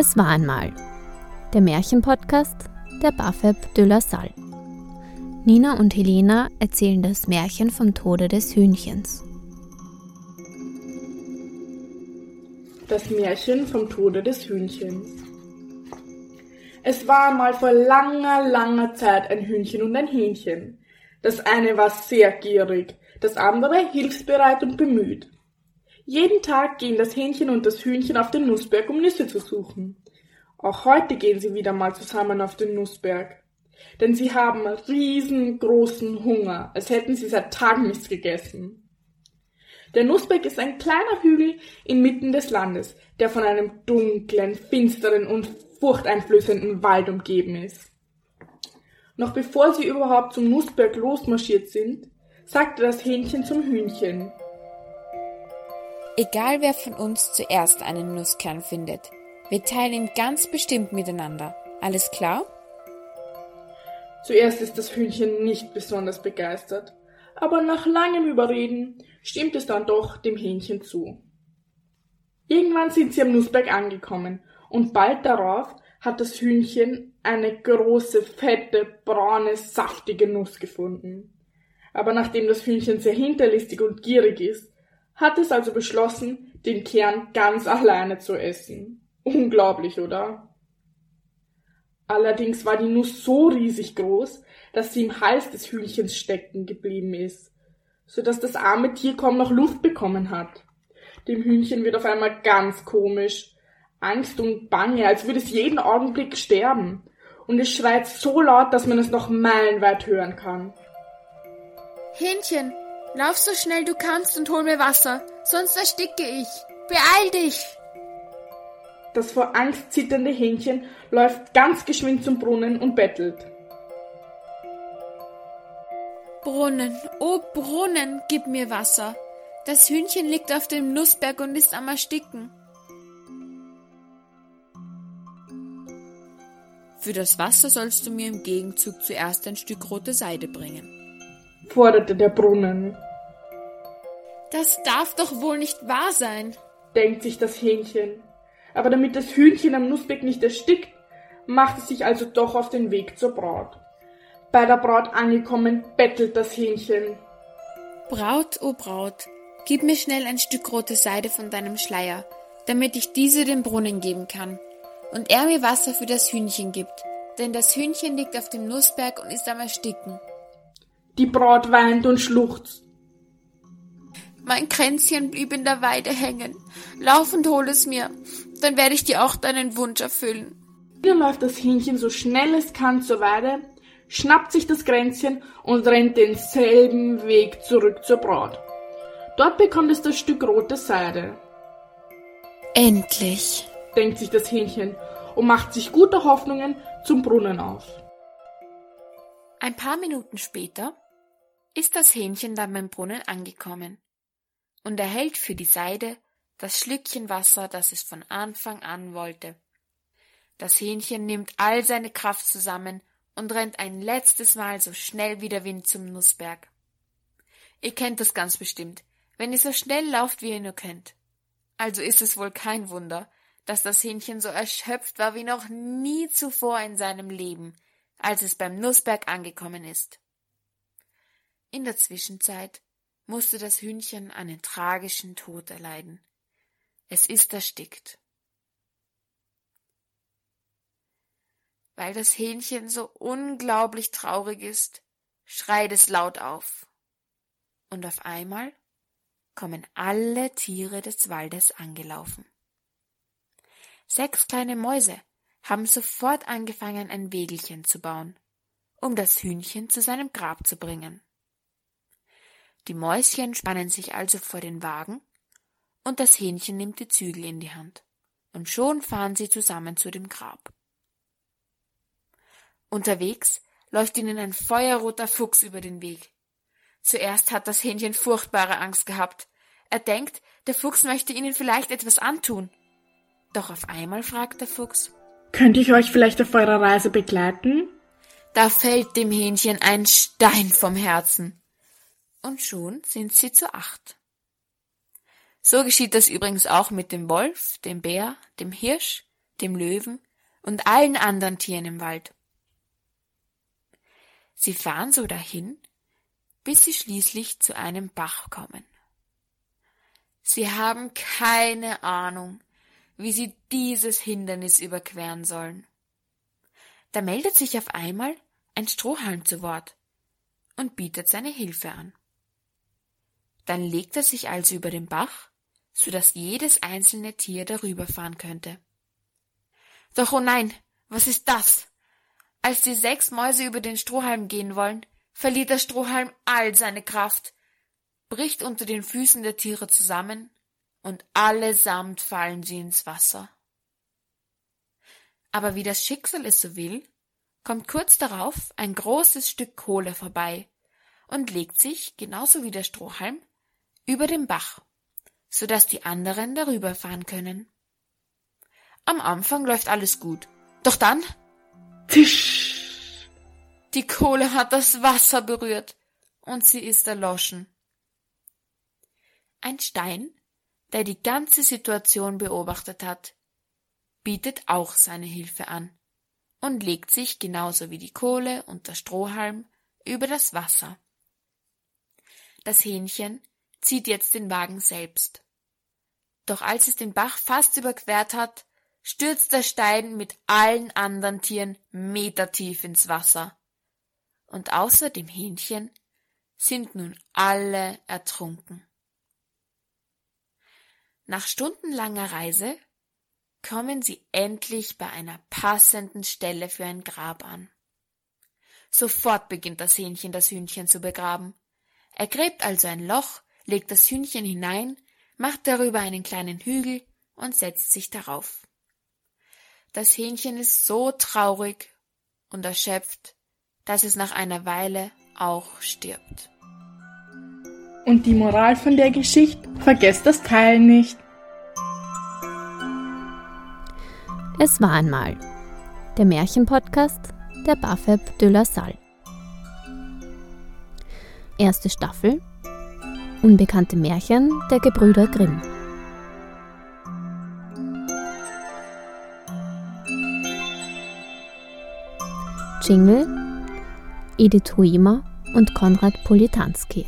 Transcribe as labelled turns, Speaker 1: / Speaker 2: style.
Speaker 1: Es war einmal der Märchenpodcast der Bafeb de la Salle. Nina und Helena erzählen das Märchen vom Tode des Hühnchens.
Speaker 2: Das Märchen vom Tode des Hühnchens. Es war einmal vor langer, langer Zeit ein Hühnchen und ein Hähnchen. Das eine war sehr gierig, das andere hilfsbereit und bemüht. Jeden Tag gehen das Hähnchen und das Hühnchen auf den Nussberg, um Nüsse zu suchen. Auch heute gehen sie wieder mal zusammen auf den Nussberg. Denn sie haben riesengroßen Hunger, als hätten sie seit Tagen nichts gegessen. Der Nussberg ist ein kleiner Hügel inmitten des Landes, der von einem dunklen, finsteren und furchteinflößenden Wald umgeben ist. Noch bevor sie überhaupt zum Nussberg losmarschiert sind, sagte das Hähnchen zum Hühnchen.
Speaker 3: Egal wer von uns zuerst einen Nusskern findet, wir teilen ihn ganz bestimmt miteinander. Alles klar?
Speaker 2: Zuerst ist das Hühnchen nicht besonders begeistert, aber nach langem Überreden stimmt es dann doch dem Hähnchen zu. Irgendwann sind sie am Nussberg angekommen und bald darauf hat das Hühnchen eine große, fette, braune, saftige Nuss gefunden. Aber nachdem das Hühnchen sehr hinterlistig und gierig ist, hat es also beschlossen, den Kern ganz alleine zu essen. Unglaublich, oder? Allerdings war die Nuss so riesig groß, dass sie im Hals des Hühnchens stecken geblieben ist, so dass das arme Tier kaum noch Luft bekommen hat. Dem Hühnchen wird auf einmal ganz komisch, Angst und Bange, als würde es jeden Augenblick sterben, und es schreit so laut, dass man es noch meilenweit hören kann.
Speaker 4: Hähnchen, Lauf so schnell du kannst und hol mir Wasser, sonst ersticke ich. Beeil dich!
Speaker 2: Das vor Angst zitternde Hähnchen läuft ganz geschwind zum Brunnen und bettelt.
Speaker 4: Brunnen, oh Brunnen, gib mir Wasser. Das Hühnchen liegt auf dem Nussberg und ist am Ersticken.
Speaker 3: Für das Wasser sollst du mir im Gegenzug zuerst ein Stück rote Seide bringen,
Speaker 2: forderte der Brunnen.
Speaker 4: Das darf doch wohl nicht wahr sein,
Speaker 2: denkt sich das Hähnchen. Aber damit das Hühnchen am Nussbeck nicht erstickt, macht es sich also doch auf den Weg zur Braut. Bei der Braut angekommen, bettelt das Hähnchen.
Speaker 4: Braut, o oh Braut, gib mir schnell ein Stück rote Seide von deinem Schleier, damit ich diese dem Brunnen geben kann, und er mir Wasser für das Hühnchen gibt, denn das Hühnchen liegt auf dem Nussberg und ist am Ersticken.
Speaker 2: Die Braut weint und schluchzt.
Speaker 4: Mein Kränzchen blieb in der Weide hängen. Lauf und hol es mir, dann werde ich dir auch deinen Wunsch erfüllen.
Speaker 2: Wieder läuft das Hähnchen so schnell es kann zur Weide, schnappt sich das Kränzchen und rennt denselben Weg zurück zur Braut. Dort bekommt es das Stück rote Seide.
Speaker 4: Endlich,
Speaker 2: denkt sich das Hähnchen und macht sich gute Hoffnungen zum Brunnen auf.
Speaker 3: Ein paar Minuten später ist das Hähnchen dann beim Brunnen angekommen und erhält für die Seide das Schlückchen Wasser, das es von Anfang an wollte. Das Hähnchen nimmt all seine Kraft zusammen und rennt ein letztes Mal so schnell wie der Wind zum Nussberg. Ihr kennt das ganz bestimmt, wenn ihr so schnell lauft, wie ihr nur könnt. Also ist es wohl kein Wunder, dass das Hähnchen so erschöpft war wie noch nie zuvor in seinem Leben, als es beim Nussberg angekommen ist. In der Zwischenzeit musste das Hühnchen einen tragischen Tod erleiden. Es ist erstickt. Weil das Hähnchen so unglaublich traurig ist, schreit es laut auf. Und auf einmal kommen alle Tiere des Waldes angelaufen. Sechs kleine Mäuse haben sofort angefangen, ein Wägelchen zu bauen, um das Hühnchen zu seinem Grab zu bringen. Die Mäuschen spannen sich also vor den Wagen, und das Hähnchen nimmt die Zügel in die Hand, und schon fahren sie zusammen zu dem Grab. Unterwegs läuft ihnen ein feuerroter Fuchs über den Weg. Zuerst hat das Hähnchen furchtbare Angst gehabt. Er denkt, der Fuchs möchte ihnen vielleicht etwas antun. Doch auf einmal fragt der Fuchs
Speaker 2: Könnte ich euch vielleicht auf eurer Reise begleiten?
Speaker 3: Da fällt dem Hähnchen ein Stein vom Herzen und schon sind sie zu acht. So geschieht das übrigens auch mit dem Wolf, dem Bär, dem Hirsch, dem Löwen und allen anderen Tieren im Wald. Sie fahren so dahin, bis sie schließlich zu einem Bach kommen. Sie haben keine Ahnung, wie sie dieses Hindernis überqueren sollen. Da meldet sich auf einmal ein Strohhalm zu Wort und bietet seine Hilfe an. Dann legt er sich also über den Bach, so dass jedes einzelne Tier darüber fahren könnte. Doch oh nein, was ist das? Als die sechs Mäuse über den Strohhalm gehen wollen, verliert der Strohhalm all seine Kraft bricht unter den Füßen der Tiere zusammen und allesamt fallen sie ins Wasser. Aber wie das Schicksal es so will, kommt kurz darauf ein großes Stück Kohle vorbei und legt sich, genauso wie der Strohhalm, über den Bach, so dass die anderen darüber fahren können. Am Anfang läuft alles gut, doch dann Tisch. Die Kohle hat das Wasser berührt und sie ist erloschen. Ein Stein, der die ganze Situation beobachtet hat, bietet auch seine Hilfe an und legt sich genauso wie die Kohle und der Strohhalm über das Wasser. Das Hähnchen zieht jetzt den Wagen selbst. Doch als es den Bach fast überquert hat, stürzt der Stein mit allen anderen Tieren metertief ins Wasser. Und außer dem Hähnchen sind nun alle ertrunken. Nach stundenlanger Reise kommen sie endlich bei einer passenden Stelle für ein Grab an. Sofort beginnt das Hähnchen das Hühnchen zu begraben. Er gräbt also ein Loch, legt das Hühnchen hinein, macht darüber einen kleinen Hügel und setzt sich darauf. Das Hähnchen ist so traurig und erschöpft, dass es nach einer Weile auch stirbt.
Speaker 2: Und die Moral von der Geschichte, vergesst das Teil nicht.
Speaker 1: Es war einmal der Märchenpodcast der Bafeb de la Salle. Erste Staffel Unbekannte Märchen der Gebrüder Grimm. Jingle Edith Huimer und Konrad Politanski.